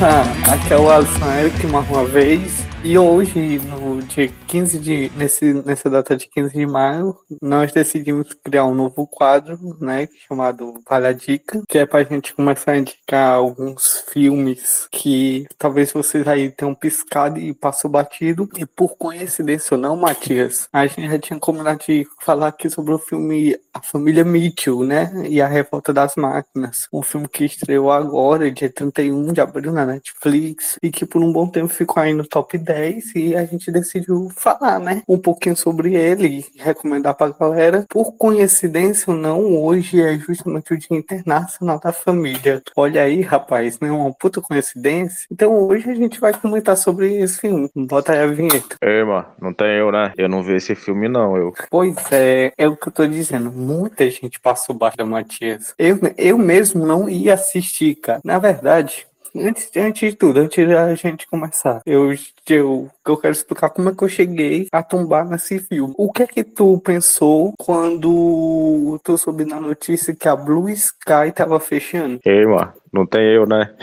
Aqui é o Alisson Eric mais uma vez. E hoje, no dia 15 de. Nesse, nessa data de 15 de maio, nós decidimos criar um novo quadro, né? Chamado Palha Dica, que é pra gente começar a indicar alguns filmes que talvez vocês aí tenham piscado e passou batido. E por coincidência ou não, Matias, a gente já tinha combinado de falar aqui sobre o filme A Família Mitchell, né? E a Revolta das Máquinas. Um filme que estreou agora, dia 31 de abril na Netflix, e que por um bom tempo ficou aí no top 10 e a gente decidiu falar, né? Um pouquinho sobre ele e recomendar pra galera. Por coincidência ou não, hoje é justamente o Dia Internacional da Família. Olha aí, rapaz, né? Uma puta coincidência. Então hoje a gente vai comentar sobre esse filme. Bota aí a vinheta. Ei, mano, não tem eu, né? Eu não vi esse filme, não, eu. Pois é, é o que eu tô dizendo. Muita gente passou baixo da Matias. Eu, eu mesmo não ia assistir, cara. Na verdade, Antes, antes de tudo, antes da gente começar, eu, eu, eu quero explicar como é que eu cheguei a tombar nesse filme. O que é que tu pensou quando tu soube na notícia que a Blue Sky tava fechando? Ei, mano, não tem eu, né?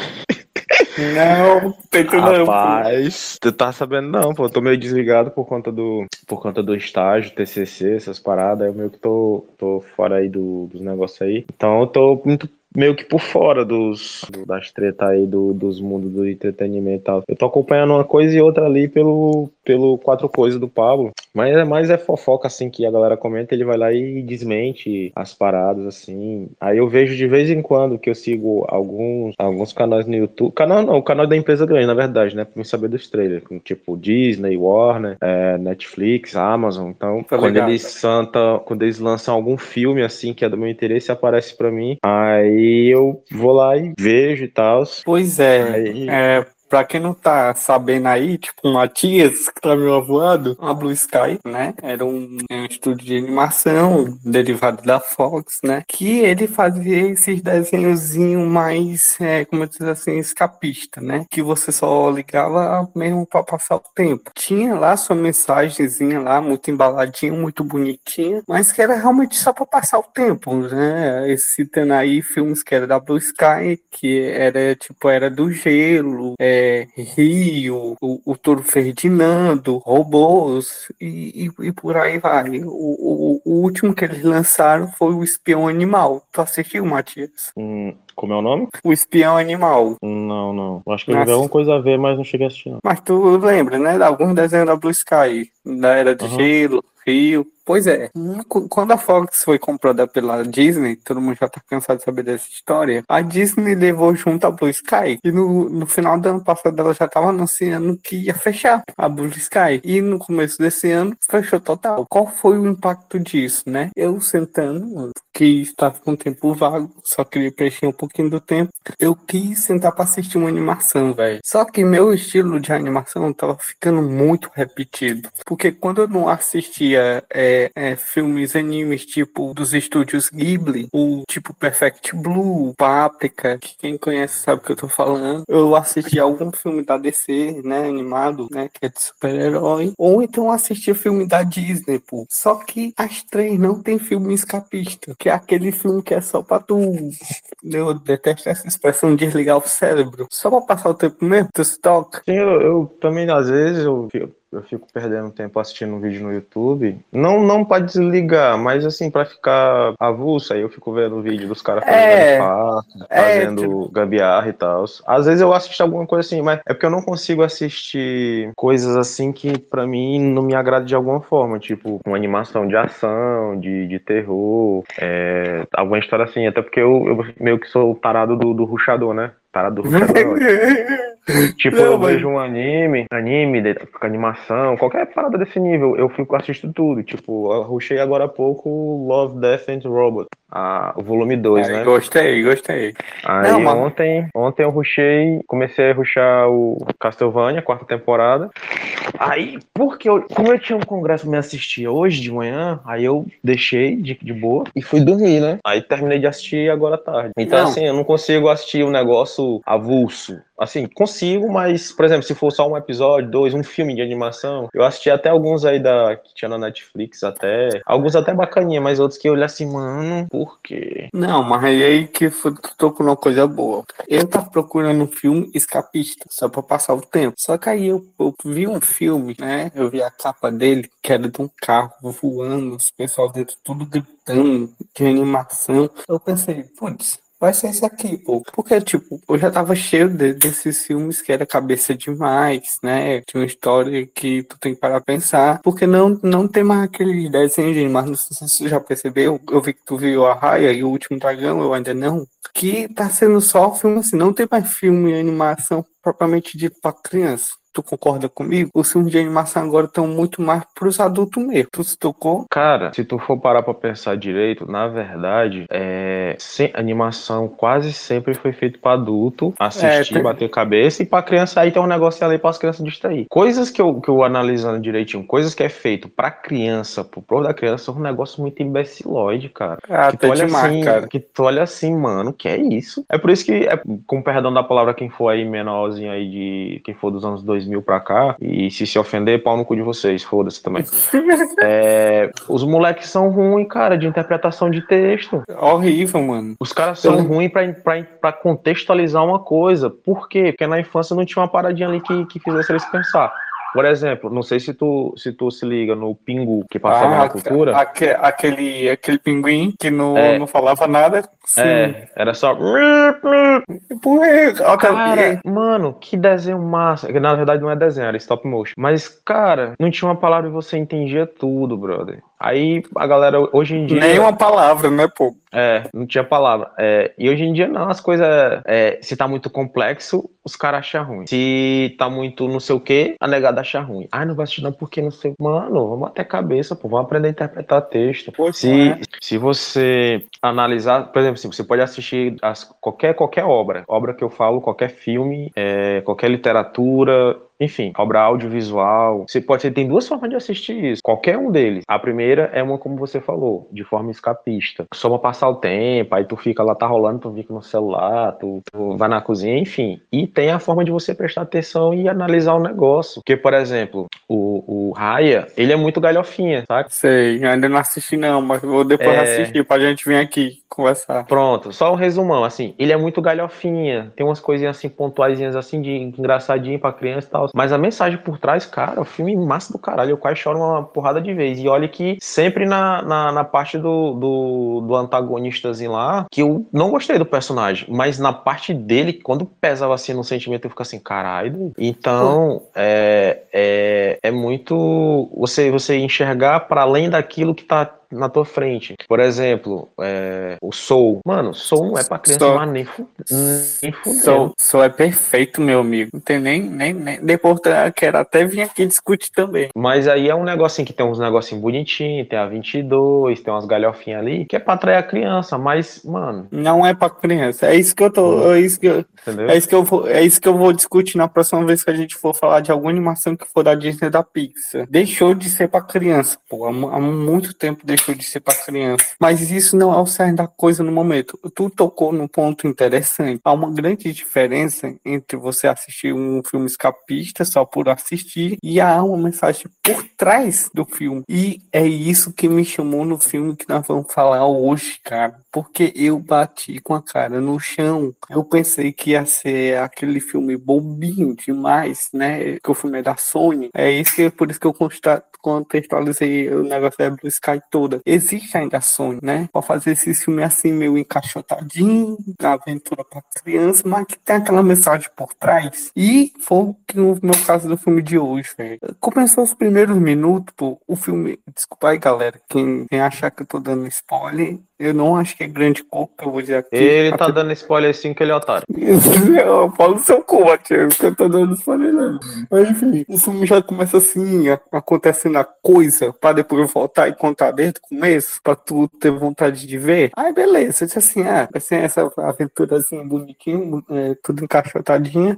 Não, tem tu não. Rapaz, tu tá sabendo não, pô. Eu tô meio desligado por conta do, por conta do estágio, TCC, essas paradas. Eu meio que tô, tô fora aí do, dos negócios aí. Então eu tô muito meio que por fora dos do- das tretas aí do, dos mundos do entretenimento e tal. Eu tô acompanhando uma coisa e outra ali pelo, pelo Quatro Coisas do Pablo. Mas é mais é fofoca, assim, que a galera comenta, ele vai lá e desmente as paradas, assim. Aí eu vejo de vez em quando que eu sigo alguns, alguns canais no YouTube. Canal não, o canal da empresa grande, na verdade, né? Pra me saber dos trailers. Tipo Disney, Warner, é, Netflix, Amazon. Então, Tô quando ligado. eles, santa, quando eles lançam algum filme, assim, que é do meu interesse, aparece pra mim. Aí eu vou lá e vejo e tal. Pois é, Aí- é, pra quem não tá sabendo aí, tipo, Matias, que tá meio avoado, a Blue Sky, né, era um, um estúdio de animação derivado da Fox, né, que ele fazia esses desenhozinhos mais, é, como eu dizer assim, escapista, né, que você só ligava mesmo pra passar o tempo. Tinha lá sua mensagenzinha lá, muito embaladinha, muito bonitinha, mas que era realmente só pra passar o tempo, né, Esse citando aí filmes que era da Blue Sky, que era, tipo, era do gelo, é, Rio, o, o Toro Ferdinando, Robôs e, e, e por aí vai. O, o, o último que eles lançaram foi o Espião Animal. Tu assistiu, Matias? Hum, como é o nome? O Espião Animal. Não, não. Acho que eu Nossa. alguma coisa a ver, mas não cheguei a assistir, não. Mas tu lembra, né? De alguns desenhos da Blue Sky, da Era do Aham. Gelo, Rio. Pois é, qu- quando a Fox foi comprada pela Disney, todo mundo já tá cansado de saber dessa história, a Disney levou junto a Blue Sky. E no, no final do ano passado ela já tava anunciando que ia fechar a Blue Sky. E no começo desse ano, fechou total. Qual foi o impacto disso, né? Eu sentando, que estava com tempo vago, só queria preencher um pouquinho do tempo, eu quis sentar pra assistir uma animação, velho. Só que meu estilo de animação tava ficando muito repetido. Porque quando eu não assistia é, é, filmes, animes tipo dos estúdios Ghibli, o tipo Perfect Blue, Paprika, que quem conhece sabe o que eu tô falando, eu assistia algum filme da DC, né, animado, né, que é de super-herói, ou então assistia filme da Disney, pô. Só que as três não tem filme escapista, que é aquele filme que é só pra tu eu detesto essa expressão desligar o cérebro. Só pra passar o tempo mesmo, tu se toca. Sim, eu, eu também, às vezes, eu fico, eu fico perdendo tempo assistindo um vídeo no YouTube. Não, não pra desligar, mas assim, pra ficar avulso, aí eu fico vendo o vídeo dos caras fazendo É. É, fazendo gambiarra e tal. Às vezes eu assisto alguma coisa assim, mas é porque eu não consigo assistir coisas assim que pra mim não me agrada de alguma forma, tipo uma animação de ação, de, de terror, é, alguma história assim, até porque eu, eu meio que sou o tarado do, do ruxador, né? Tarado do. Tipo, Não, eu mas- vejo um anime, anime, de- com animação, qualquer parada desse nível, eu fico assisto tudo. Tipo, eu rushei agora há pouco Love, Death and Robot, a, o volume 2, Aí, né? Gostei, gostei. Aí Não, mas- ontem, ontem eu rushei, comecei a rushar o Castlevania, quarta temporada. Aí, porque eu, como eu tinha um congresso pra me assistir hoje de manhã, aí eu deixei de, de boa e fui dormir, né? Aí terminei de assistir agora à tarde. Então, Não. assim, eu não consigo assistir um negócio avulso. Assim, consigo, mas, por exemplo, se for só um episódio, dois, um filme de animação, eu assisti até alguns aí da que tinha na Netflix, até. Alguns até bacaninha, mas outros que eu olhei assim, mano, por quê? Não, mas aí que tu tocou uma coisa boa. Eu tava procurando um filme escapista, só pra passar o tempo. Só que aí eu, eu vi um filme, né? Eu vi a capa dele, que era de um carro voando, os pessoal dentro tudo gritando, de animação. Eu pensei, putz, vai ser esse aqui, pô. Porque, tipo, eu já tava cheio de, desses filmes que era cabeça demais, né? Tinha uma história que tu tem que parar pra pensar. Porque não, não tem mais aquele desenho de mas não sei se você já percebeu. Eu vi que tu viu a Raia e o Último Dragão, eu ainda não. Que tá sendo só filme assim, não tem mais filme e animação propriamente dito pra criança tu concorda comigo? Os filmes de animação agora estão muito mais pros adultos mesmo. Tu se tocou? Cara, se tu for parar pra pensar direito, na verdade, é... Sem... animação quase sempre foi feito pra adulto assistir, é, tem... bater cabeça, e pra criança aí tem um negócio ali as crianças distrair. Coisas que eu, que eu analisando direitinho, coisas que é feito pra criança, pro povo da criança, é um negócio muito imbecilóide, cara. Ah, que tu olha demais, assim, cara. que tu olha assim, mano, que é isso? É por isso que, é, com perdão da palavra, quem for aí menorzinho aí de, quem for dos anos 2000, 2000 pra cá, e se se ofender, pau no cu de vocês, foda-se também. é, os moleques são ruins, cara, de interpretação de texto. Horrível, mano. Os caras são Eu... ruins pra, pra, pra, contextualizar uma coisa. Por quê? Porque na infância não tinha uma paradinha ali que, que fizesse eles pensar. Por exemplo, não sei se tu se, tu se liga no Pingu que passava ah, na cultura. Aque, aquele, aquele pinguim que não, é, não falava nada. Sim. É, era só. Cara, mano, que desenho massa. Na verdade não é desenho, era stop motion. Mas, cara, não tinha uma palavra e você entendia tudo, brother. Aí a galera hoje em dia. Nem uma palavra, né, pô? É, não tinha palavra. É, e hoje em dia não, as coisas. É, se tá muito complexo, os caras acham ruim. Se tá muito não sei o que, a negada acha ruim. Ai, não vai assistir não porque não sei. Mano, vamos até cabeça, pô. Vamos aprender a interpretar texto. se, é. se você analisar, por exemplo, assim, você pode assistir as, qualquer, qualquer obra. Obra que eu falo, qualquer filme, é, qualquer literatura, enfim, obra audiovisual. Você pode, você tem duas formas de assistir isso. Qualquer um deles. A primeira é uma, como você falou, de forma escapista. Só pra passar o tempo, aí tu fica lá, tá rolando, tu fica no celular, tu, tu vai na cozinha, enfim. E tem a forma de você prestar atenção e analisar o negócio. Porque, por exemplo, o, o Raya, ele é muito galhofinha, sabe? Sei, ainda não assisti não, mas vou depois é... assistir pra gente vir aqui conversar. Pronto, só um resumão, assim, ele é muito galhofinha, tem umas coisinhas assim, pontuaisinhas assim, de engraçadinho pra criança e tal, mas a mensagem por trás, cara, o filme massa do caralho, eu quase choro uma porrada de vez, e olha que sempre na, na, na parte do, do, do antagonistazinho lá, que eu não gostei do personagem, mas na parte dele, quando pesava assim no sentimento, eu fico assim, caralho, então, é, é, é muito você, você enxergar para além daquilo que tá na tua frente. Por exemplo, é, o Soul. Mano, Soul não é pra criança, Soul. mas nem, nem fudeu. Soul, Soul é perfeito, meu amigo. Não tem nem, nem, nem... Depois quero até vir aqui discutir também. Mas aí é um negocinho que tem uns negocinhos bonitinhos, tem a 22, tem umas galhofinhas ali, que é pra atrair a criança, mas, mano... Não é pra criança. É isso que eu tô... É isso que eu, é isso que eu vou, é isso que eu vou discutir na próxima vez que a gente for falar de alguma animação que for da Disney da Pixar. Deixou de ser pra criança, pô. Há, há muito tempo deixou de ser para criança. Mas isso não é o cerne da coisa no momento. Tu tocou num ponto interessante. Há uma grande diferença entre você assistir um filme escapista só por assistir e há uma mensagem por trás do filme. E é isso que me chamou no filme que nós vamos falar hoje, cara porque eu bati com a cara no chão. Eu pensei que ia ser aquele filme bobinho demais, né? Que o filme é da Sony. É isso que por isso que eu contextualizei o negócio da Blue Sky toda. Existe ainda Sony, né? Pra fazer esse filme assim, meio encaixotadinho, aventura pra criança, mas que tem aquela mensagem por trás. E foi o que no meu caso do filme de hoje, velho. Começou os primeiros minutos, pô, o filme. Desculpa aí, galera. Quem, quem achar que eu tô dando spoiler, eu não acho que é grande coisa, eu vou dizer aqui. Ele tá dando spoiler assim que ele é otário. eu falo seu cu, Matheus, que eu tô dando spoiler não. Mas enfim, o filme já começa assim, acontecendo a coisa, pra depois voltar e contar desde o começo, pra tu ter vontade de ver. Aí beleza, eu disse assim, ah, ser essa aventurazinha bonitinha, é, tudo encaixotadinha.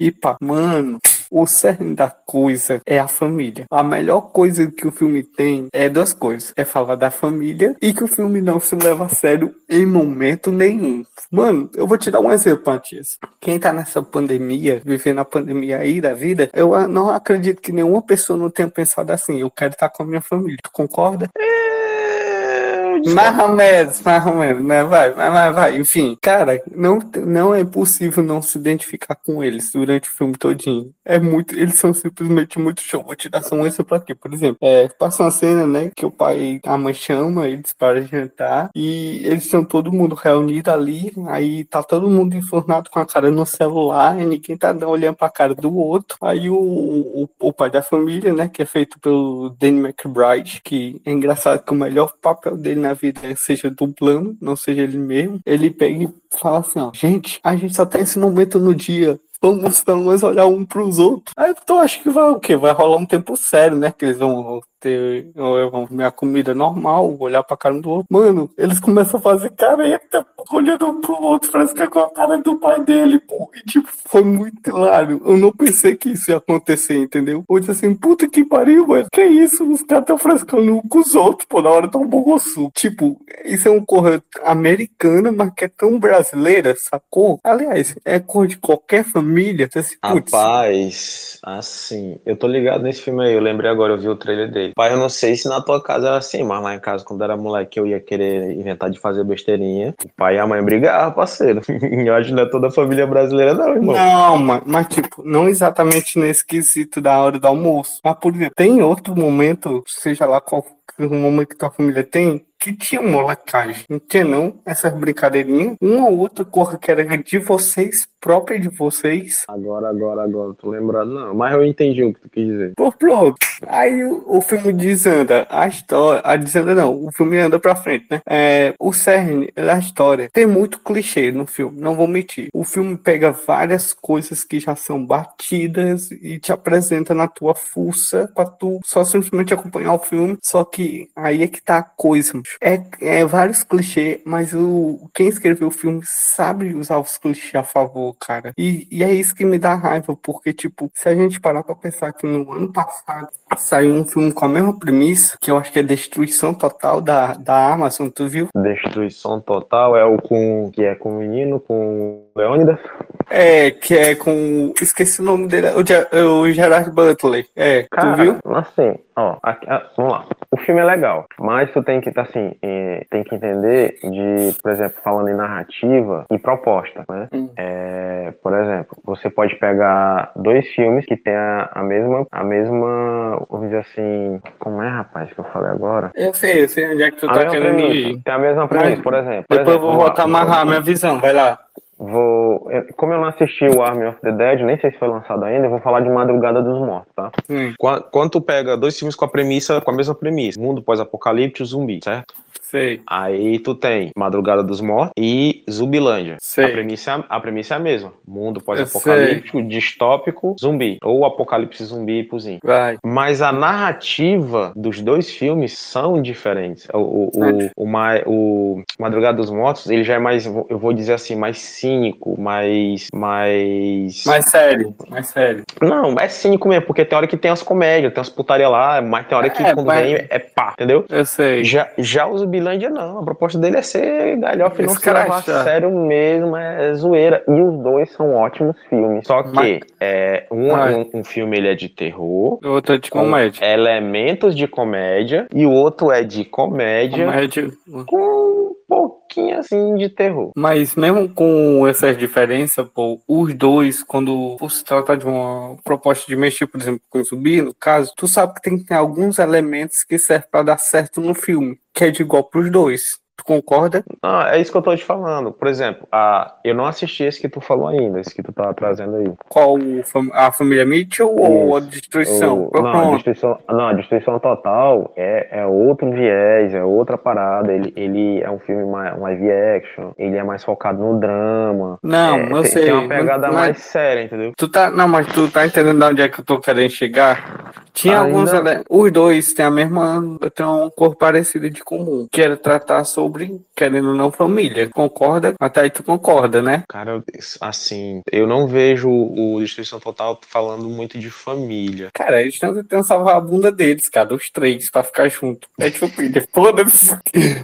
E pá, mano, O cerne da coisa é a família. A melhor coisa que o filme tem é duas coisas. É falar da família e que o filme não se leva a sério em momento nenhum. Mano, eu vou te dar um exemplo, Matias. Quem tá nessa pandemia, vivendo a pandemia aí da vida, eu não acredito que nenhuma pessoa não tenha pensado assim, eu quero estar com a minha família. Tu concorda? Mais ou menos, mais ou menos, né? Vai, vai, vai, vai. Enfim, cara, não, não é possível não se identificar com eles durante o filme todinho. É muito, eles são simplesmente muito show. Vou te dar só um exemplo aqui, por exemplo. É, passa uma cena, né, que o pai, a mãe chama eles para jantar e eles estão todo mundo reunido ali, aí tá todo mundo enfornado com a cara no celular e ninguém tá olhando pra cara do outro. Aí o, o, o pai da família, né, que é feito pelo Danny McBride, que é engraçado que o melhor papel dele na vida seja dublando, não seja ele mesmo, ele pega e fala assim, ó, gente, a gente só tem esse momento no dia, vamos pelo menos olhar um pros outros. Aí então acho que vai o quê? Vai rolar um tempo sério, né? Que eles vão ter minha comida normal, olhar pra cara do outro. Mano, eles começam a fazer careta, olhando um pro outro, parece que é com a cara do pai dele, pô. E tipo, foi muito hilário. Eu não pensei que isso ia acontecer, entendeu? Eu disse assim, puta que pariu, mano. Que isso? Os caras tão frescando com os outros, pô, na hora um borroço. Tipo, isso é um cor americana, mas que é tão brasileira, sacou? Aliás, é cor de qualquer família. Assim, Rapaz, assim, eu tô ligado nesse filme aí, eu lembrei agora, eu vi o trailer dele. Pai, eu não sei se na tua casa era assim, mas lá em casa, quando era moleque, eu ia querer inventar de fazer besteirinha. O pai e a mãe brigavam, parceiro. eu acho que não é toda a família brasileira, não, irmão. Não, mas, mas, tipo, não exatamente nesse quesito da hora do almoço. Mas, por exemplo, tem outro momento, seja lá qual o momento que tua família tem, que tinha molecagem. Não tinha não essas brincadeirinhas. Uma ou outra cor que era de vocês, própria de vocês. Agora, agora, agora, tô lembrando, não. Mas eu entendi o que tu quis dizer. Pô, pronto. Aí o, o filme desanda. A história. A desanda não. O filme anda pra frente, né? É, o cerne da história. Tem muito clichê no filme, não vou mentir. O filme pega várias coisas que já são batidas e te apresenta na tua fuça pra tu só simplesmente acompanhar o filme. Só que aí é que tá a coisa, é, é vários clichês, mas o, quem escreveu o filme sabe usar os clichês a favor, cara. E, e é isso que me dá raiva, porque, tipo, se a gente parar pra pensar que no ano passado saiu um filme com a mesma premissa, que eu acho que é Destruição Total da, da Amazon, tu viu? Destruição Total é o com que é com o menino, com Leônidas? É, que é com. Esqueci o nome dele, o, o Gerard Butler. É, Cara, tu viu? Assim, ó, aqui, vamos lá. O filme é legal, mas tu tem que, assim, é, tem que entender de, por exemplo, falando em narrativa e proposta, né? Hum. É, por exemplo, você pode pegar dois filmes que têm a, a mesma, a mesma, vamos dizer assim, como é, rapaz, que eu falei agora? Eu sei, eu sei onde é que tu tá querendo ir. Tem a mesma premissa, por exemplo. Por depois exemplo, eu vou voltar a amarrar minha visão, vai lá. Vou. Como eu não assisti o Army of the Dead, nem sei se foi lançado ainda, eu vou falar de Madrugada dos Mortos, tá? Hum. Quando pega dois filmes com a premissa, com a mesma premissa, mundo pós-apocalíptico zumbi, certo? Sei. Aí tu tem Madrugada dos Mortos e Zumbilândia. Sei. A premissa, a premissa é a mesma. Mundo pós-apocalíptico, distópico, zumbi. Ou apocalipse zumbi e puzinho. Vai. Mas a narrativa dos dois filmes são diferentes. O, o, o, o, o Madrugada dos Mortos, ele já é mais, eu vou dizer assim, mais cínico, mais. Mais. Mais sério. Mais sério. Não, é cínico mesmo, porque tem hora que tem as comédias, tem as putaria lá, mas tem hora que é, quando mas... vem é pá, entendeu? Eu sei. Já, já o Zumbi Zumbilândia não. A proposta dele é ser galhofa e não se levar a sério mesmo, é zoeira. E os dois são ótimos filmes. Só que Mas... é, um, um, um, filme ele é de terror. O outro é de comédia. Elementos de comédia. E o outro é de comédia. Comédia. Com um pouquinho assim de terror. Mas mesmo com essas diferenças, pô, os dois, quando se trata de uma proposta de mexer, por exemplo, com zumbi, no caso, tu sabe que tem, tem alguns elementos que servem para dar certo no filme que é de igual pros dois. Tu concorda? Ah, é isso que eu tô te falando. Por exemplo, a, eu não assisti esse que tu falou ainda, esse que tu tá trazendo aí. Qual? A família Mitchell isso. ou a destruição? O, não, a destruição? não, a destruição total é, é outro viés, é outra parada. Ele, ele é um filme mais um live action, ele é mais focado no drama. Não, é, eu tem, sei. Tem uma pegada mas, mais séria, entendeu? Tu tá, não, mas tu tá entendendo de onde é que eu tô querendo chegar? Tinha Ainda... alguns. Os dois têm a mesma. têm uma cor parecida de comum. Que era tratar sobre sobre, querendo ou não, família. Concorda? Até aí tu concorda, né? Cara, assim, eu não vejo o Destruição Total falando muito de família. Cara, eles estão tentando salvar a bunda deles, cara, os três, pra ficar junto. É de família, foda-se.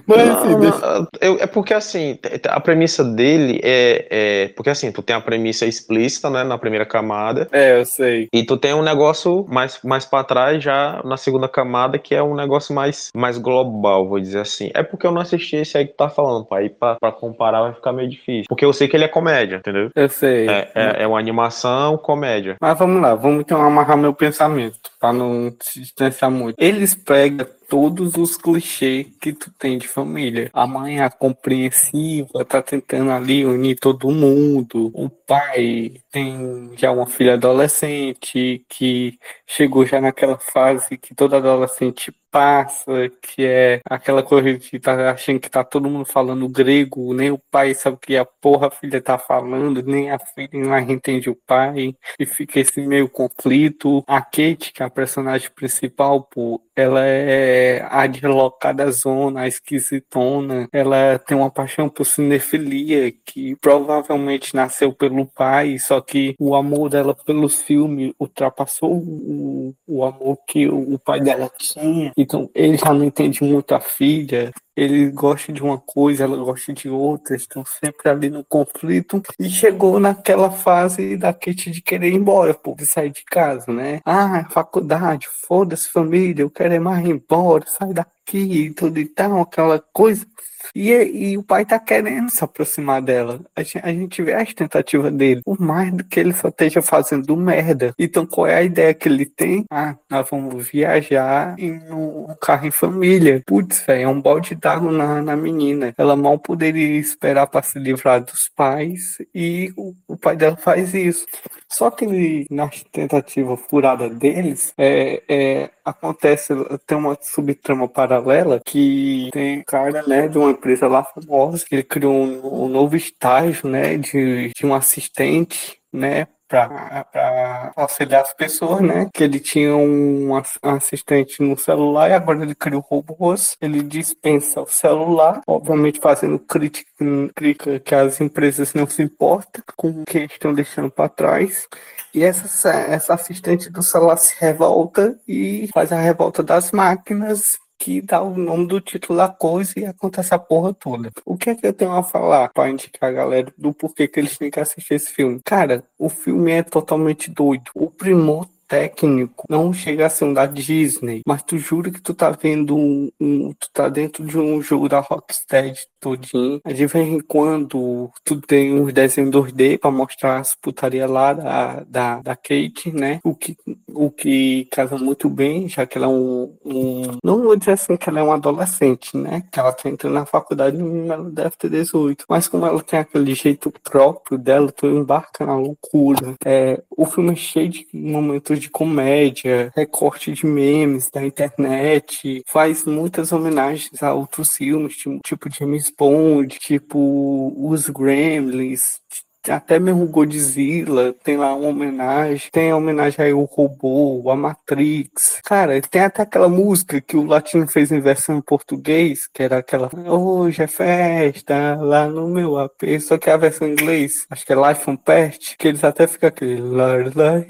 Mas não, assim, deixa... eu, é porque assim, a premissa dele é, é. Porque assim, tu tem a premissa explícita, né, na primeira camada. É, eu sei. E tu tem um negócio mais, mais pra trás, já na segunda camada, que é um negócio mais, mais global, vou dizer assim. É porque eu não assisti esse aí que tu tá falando, pai. Pra, pra comparar vai ficar meio difícil. Porque eu sei que ele é comédia, entendeu? Eu sei. É, é, é uma animação, comédia. Mas vamos lá, vamos então amarrar meu pensamento, pra não se distanciar muito. Eles pegam todos os clichês que tu tem de família. A mãe é compreensiva, tá tentando ali unir todo mundo. O pai tem já uma filha adolescente que chegou já naquela fase que toda adolescente passa, que é aquela coisa de tá achando que tá todo mundo falando grego, nem o pai sabe o que a porra a filha tá falando, nem a filha mais entende o pai, e fica esse meio conflito. A Kate, que é a personagem principal, pô, ela é a deslocada zona, a esquisitona, ela tem uma paixão por cinefilia, que provavelmente nasceu pelo pai, só que o amor dela pelos filmes ultrapassou o, o amor que o, o pai dela tinha, então ele já não entende muito a filha, ele gosta de uma coisa, ela gosta de outra, estão sempre ali no conflito. E chegou naquela fase da Kate de querer ir embora, pô, de sair de casa, né? Ah, faculdade, foda-se família, eu quero ir mais embora, sai daqui e tudo e tal, aquela coisa. E, e o pai tá querendo se aproximar dela. A gente, a gente vê as tentativas dele. Por mais do que ele só esteja fazendo merda. Então qual é a ideia que ele tem? Ah, nós vamos viajar em um carro em família. Putz, velho, é um balde d'água na, na menina. Ela mal poderia esperar para se livrar dos pais. E o, o pai dela faz isso. Só que ele, na tentativa furada deles, é, é, acontece, tem uma subtrama paralela que tem cara, né, de uma empresa lá famosa, que ele criou um, um novo estágio, né, de, de um assistente, né, para auxiliar as pessoas, né? Que ele tinha um assistente no celular e agora ele criou robôs. Ele dispensa o celular, obviamente fazendo crítica, crítica que as empresas não se importam com o que estão deixando para trás. E essa, essa assistente do celular se revolta e faz a revolta das máquinas que dá o nome do título da coisa e acontece a porra toda. O que é que eu tenho a falar para indicar a galera do porquê que eles têm que assistir esse filme? Cara, o filme é totalmente doido. O primor técnico não chega a ser um da Disney, mas tu jura que tu tá vendo um, um tu tá dentro de um jogo da Rocksteady todinho. De vez em quando tu tem uns desenhos 2D para mostrar as putaria lá da, da, da Kate, né? O que, o que casa muito bem, já que ela é um, um. Não vou dizer assim que ela é uma adolescente, né? Que ela tá entrando na faculdade ela deve ter 18. Mas como ela tem aquele jeito próprio dela, tu embarca na loucura. É, o filme é cheio de momentos de comédia, recorte de memes da internet, faz muitas homenagens a outros filmes, tipo, tipo James Bond, tipo os Gremlins, até mesmo Godzilla tem lá uma homenagem, tem a homenagem aí ao robô, a Matrix. Cara, tem até aquela música que o Latino fez em versão em português, que era aquela Hoje é festa lá no meu AP, só que a versão em inglês, acho que é Life on Pet, que eles até ficam aquele lá, lá.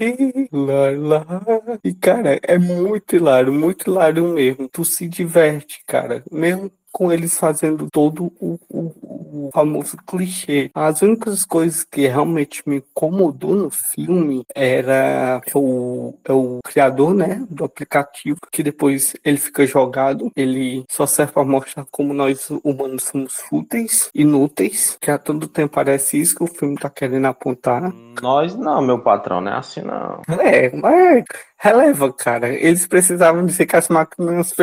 E cara, é muito hilário, muito hilário mesmo. Tu se diverte, cara. Mesmo com eles fazendo todo o, o, o, famoso clichê. As únicas coisas que realmente me incomodou no filme era o, é o criador, né, do aplicativo, que depois ele fica jogado, ele só serve para mostrar como nós humanos somos fúteis, inúteis, que a todo tempo parece isso que o filme tá querendo apontar. Nós não, meu patrão, não é assim não. É, mas releva, cara. Eles precisavam dizer que as máquinas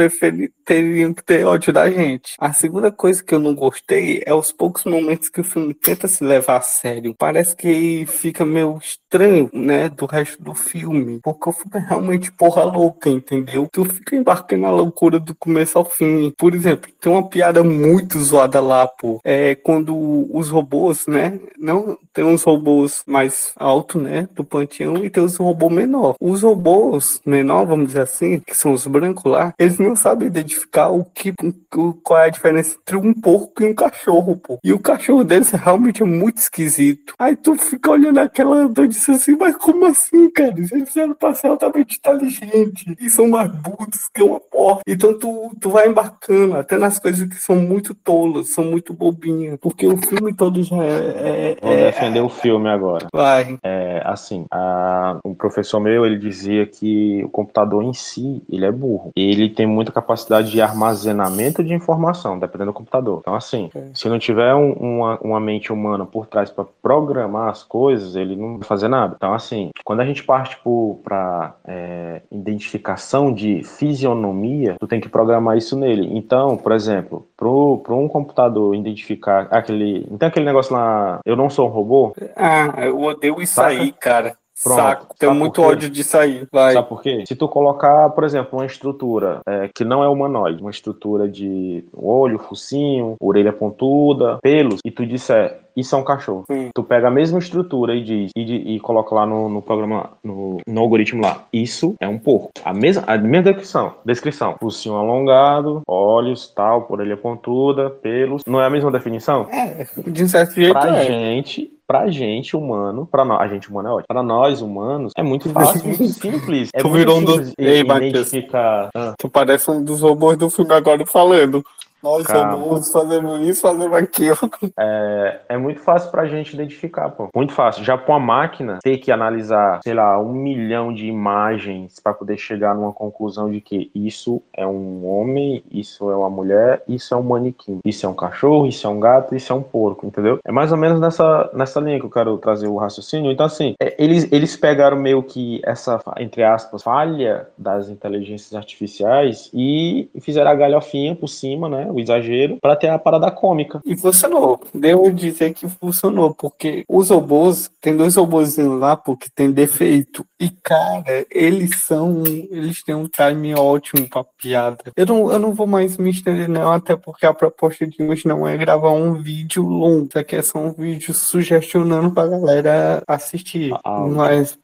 teriam que ter ódio da gente. A segunda coisa que eu não gostei é os poucos momentos que o filme tenta se levar a sério. Parece que fica meio estranho, né, do resto do filme. Porque o filme é realmente porra louca, entendeu? Tu fica embarcando na loucura do começo ao fim. Por exemplo, tem uma piada muito zoada lá, pô. É quando os robôs, né, não tem uns robôs mais altos, né, do panteão e tem os robôs menor. Os robôs menor, vamos dizer assim, que são os brancos lá, eles não sabem identificar o que, o, qual é a diferença entre um porco e um cachorro, pô. E o cachorro deles realmente é muito esquisito. Aí tu fica olhando aquela doidice assim, mas como assim, cara? Eles eram pra ser altamente inteligentes e são mais burros que uma porra. Então tu, tu vai embarcando até nas coisas que são muito tolas, são muito bobinhas, porque o filme todo já é. é é, defender o filme agora. Vai. É, assim, a, um professor meu ele dizia que o computador em si ele é burro. Ele tem muita capacidade de armazenamento de informação, dependendo do computador. Então, assim, é. se não tiver um, uma, uma mente humana por trás para programar as coisas, ele não vai fazer nada. Então, assim, quando a gente parte para é, identificação de fisionomia, tu tem que programar isso nele. Então, por exemplo, para um computador identificar aquele. Então, aquele negócio lá, eu não sou um robô. Ah, eu odeio isso Saca? aí, cara. Pronto. Saco, tenho muito ódio de sair. Vai. Sabe por quê? Se tu colocar, por exemplo, uma estrutura é, que não é humanoide, uma estrutura de olho, focinho, orelha pontuda, pelos, e tu disser isso é um cachorro. Sim. Tu pega a mesma estrutura e diz e, e coloca lá no, no programa, no, no, algoritmo lá. Isso é um porco. A mesma, a mesma descrição. Descrição. Focinho alongado, olhos, tal, orelha pontuda, pelos. Não é a mesma definição? É, de certo jeito. Pra é. gente, pra gente humano, pra nós, a gente humano é ótimo, pra nós humanos, é muito fácil, muito simples. É tu muito virou um dos. Ei, identificar... Ah. Tu parece um dos robôs do filme agora falando. Nós somos, fazemos isso, fazemos aquilo. É, é muito fácil pra gente identificar, pô. Muito fácil. Já com a máquina, ter que analisar, sei lá, um milhão de imagens para poder chegar numa conclusão de que isso é um homem, isso é uma mulher, isso é um manequim, isso é um cachorro, isso é um gato, isso é um porco, entendeu? É mais ou menos nessa, nessa linha que eu quero trazer o raciocínio. Então, assim, é, eles, eles pegaram meio que essa, entre aspas, falha das inteligências artificiais e fizeram a galhofinha por cima, né? O exagero, para ter a parada cômica. E funcionou. Devo dizer que funcionou, porque os robôs, tem dois robôs lá, porque tem defeito. E, cara, eles são. Eles têm um time ótimo pra piada. Eu não, eu não vou mais me estender, não, até porque a proposta de hoje não é gravar um vídeo longo. Isso aqui é só um vídeo sugestionando pra galera assistir. Ah, Mas,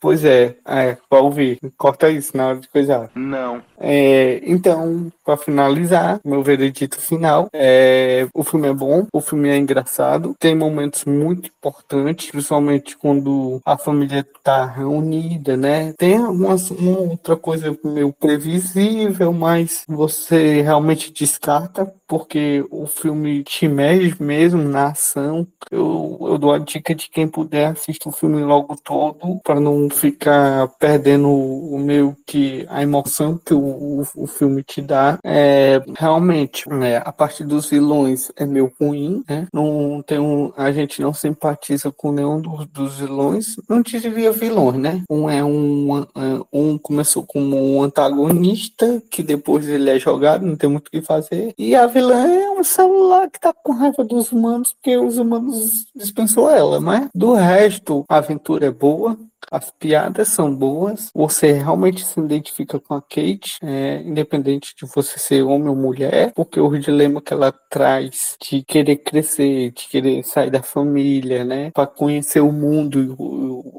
pois é, é, pra ouvir. Corta isso na hora de coisar. Não. É, então, para finalizar, meu veredito final é o filme é bom, o filme é engraçado, tem momentos muito importantes, principalmente quando a família tá reunida, né? Tem algumas uma outra coisa meio previsível, mas você realmente descarta porque o filme te mexe mesmo na ação. Eu, eu dou a dica de quem puder assistir o filme logo todo para não ficar perdendo o meio que a emoção que o o, o filme te dá. É, realmente, né, a parte dos vilões é meio ruim, né? Não tem um, a gente não simpatiza com nenhum dos, dos vilões. Não diria vilões, né? Um é um, é, um começou como um antagonista que depois ele é jogado, não tem muito o que fazer. E a vilã é um celular que tá com raiva dos humanos porque os humanos dispensou ela, mas do resto a aventura é boa. As piadas são boas, você realmente se identifica com a Kate, é, independente de você ser homem ou mulher, porque o dilema que ela traz de querer crescer, de querer sair da família, né, para conhecer o mundo,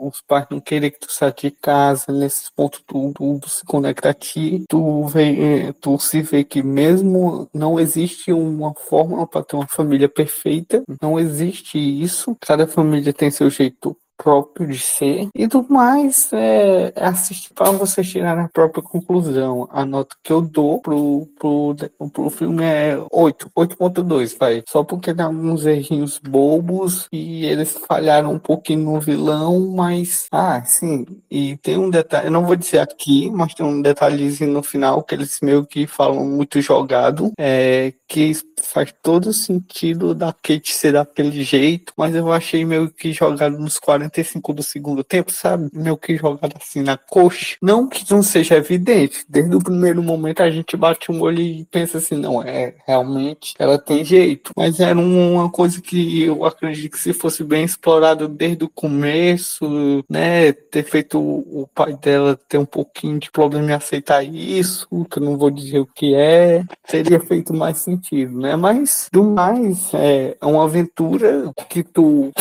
os pais não querem que tu saia de casa, nesses pontos tu, tu se conecta a ti, tu, vê, é, tu se vê que mesmo não existe uma forma para ter uma família perfeita, não existe isso, cada família tem seu jeito próprio de ser e do mais é, é assistir para você tirar a própria conclusão. A nota que eu dou pro, pro, pro filme é 8, 8.2, vai. Só porque tem alguns errinhos bobos e eles falharam um pouquinho no vilão, mas ah, sim. E tem um detalhe, eu não vou dizer aqui, mas tem um detalhezinho no final que eles meio que falam muito jogado, é que faz todo sentido da Kate ser daquele jeito, mas eu achei meio que jogado nos 40 45 do segundo tempo, sabe? Meio que jogado assim na coxa. Não que não seja evidente. Desde o primeiro momento a gente bate um olho e pensa assim, não, é realmente ela tem jeito. Mas era uma coisa que eu acredito que se fosse bem explorado desde o começo, né? Ter feito o pai dela ter um pouquinho de problema em aceitar isso, que eu não vou dizer o que é, teria feito mais sentido, né? Mas do mais, é uma aventura que tu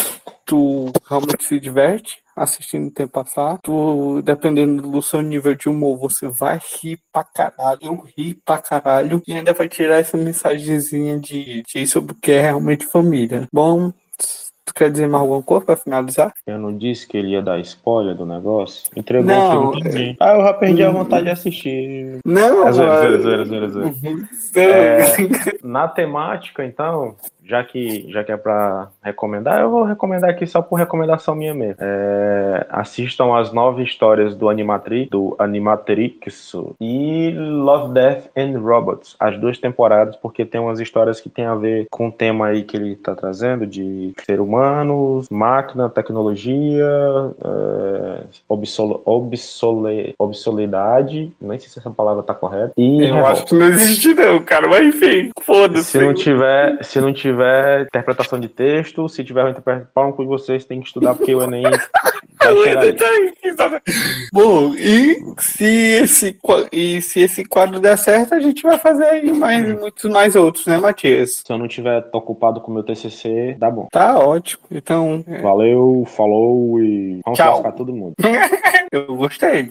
tu realmente se diverte assistindo o tempo passar. Tu, dependendo do seu nível de humor, você vai rir pra caralho. Eu ri pra caralho. E ainda vai tirar essa mensagenzinha de, de sobre o que é realmente família. Bom, Tu quer dizer mais alguma coisa pra finalizar? Eu não disse que ele ia dar spoiler do negócio? Entregou Não, o filme todinho. Ah, eu já perdi a vontade de assistir. Não, É zoeira, mas- zoeira, zoeira, zoeira. Uhum. Na temática, então, já que, já que é pra recomendar, eu vou recomendar aqui só por recomendação minha mesmo. É, assistam as nove histórias do Animatrix, do Animatrix e Love, Death and Robots, as duas temporadas, porque tem umas histórias que tem a ver com o tema aí que ele tá trazendo, de ser humanos, máquina, tecnologia, é, obsole, obsoledade, nem sei se essa palavra tá correta, e Eu revolta. acho que não existe, não, cara. Mas enfim, foda-se. Se não tiver, se não tiver interpretação de texto, se tiver interpretação, de vocês, tem que estudar porque o Enem aí. Bom, e se esse e se esse quadro der certo, a gente vai fazer aí mais muitos mais outros, né, Matias? Se eu não tiver ocupado com o meu TCC, dá bom. Tá ótimo. Então, é, Valeu, falou e vamos Tchau. lascar todo mundo. eu gostei.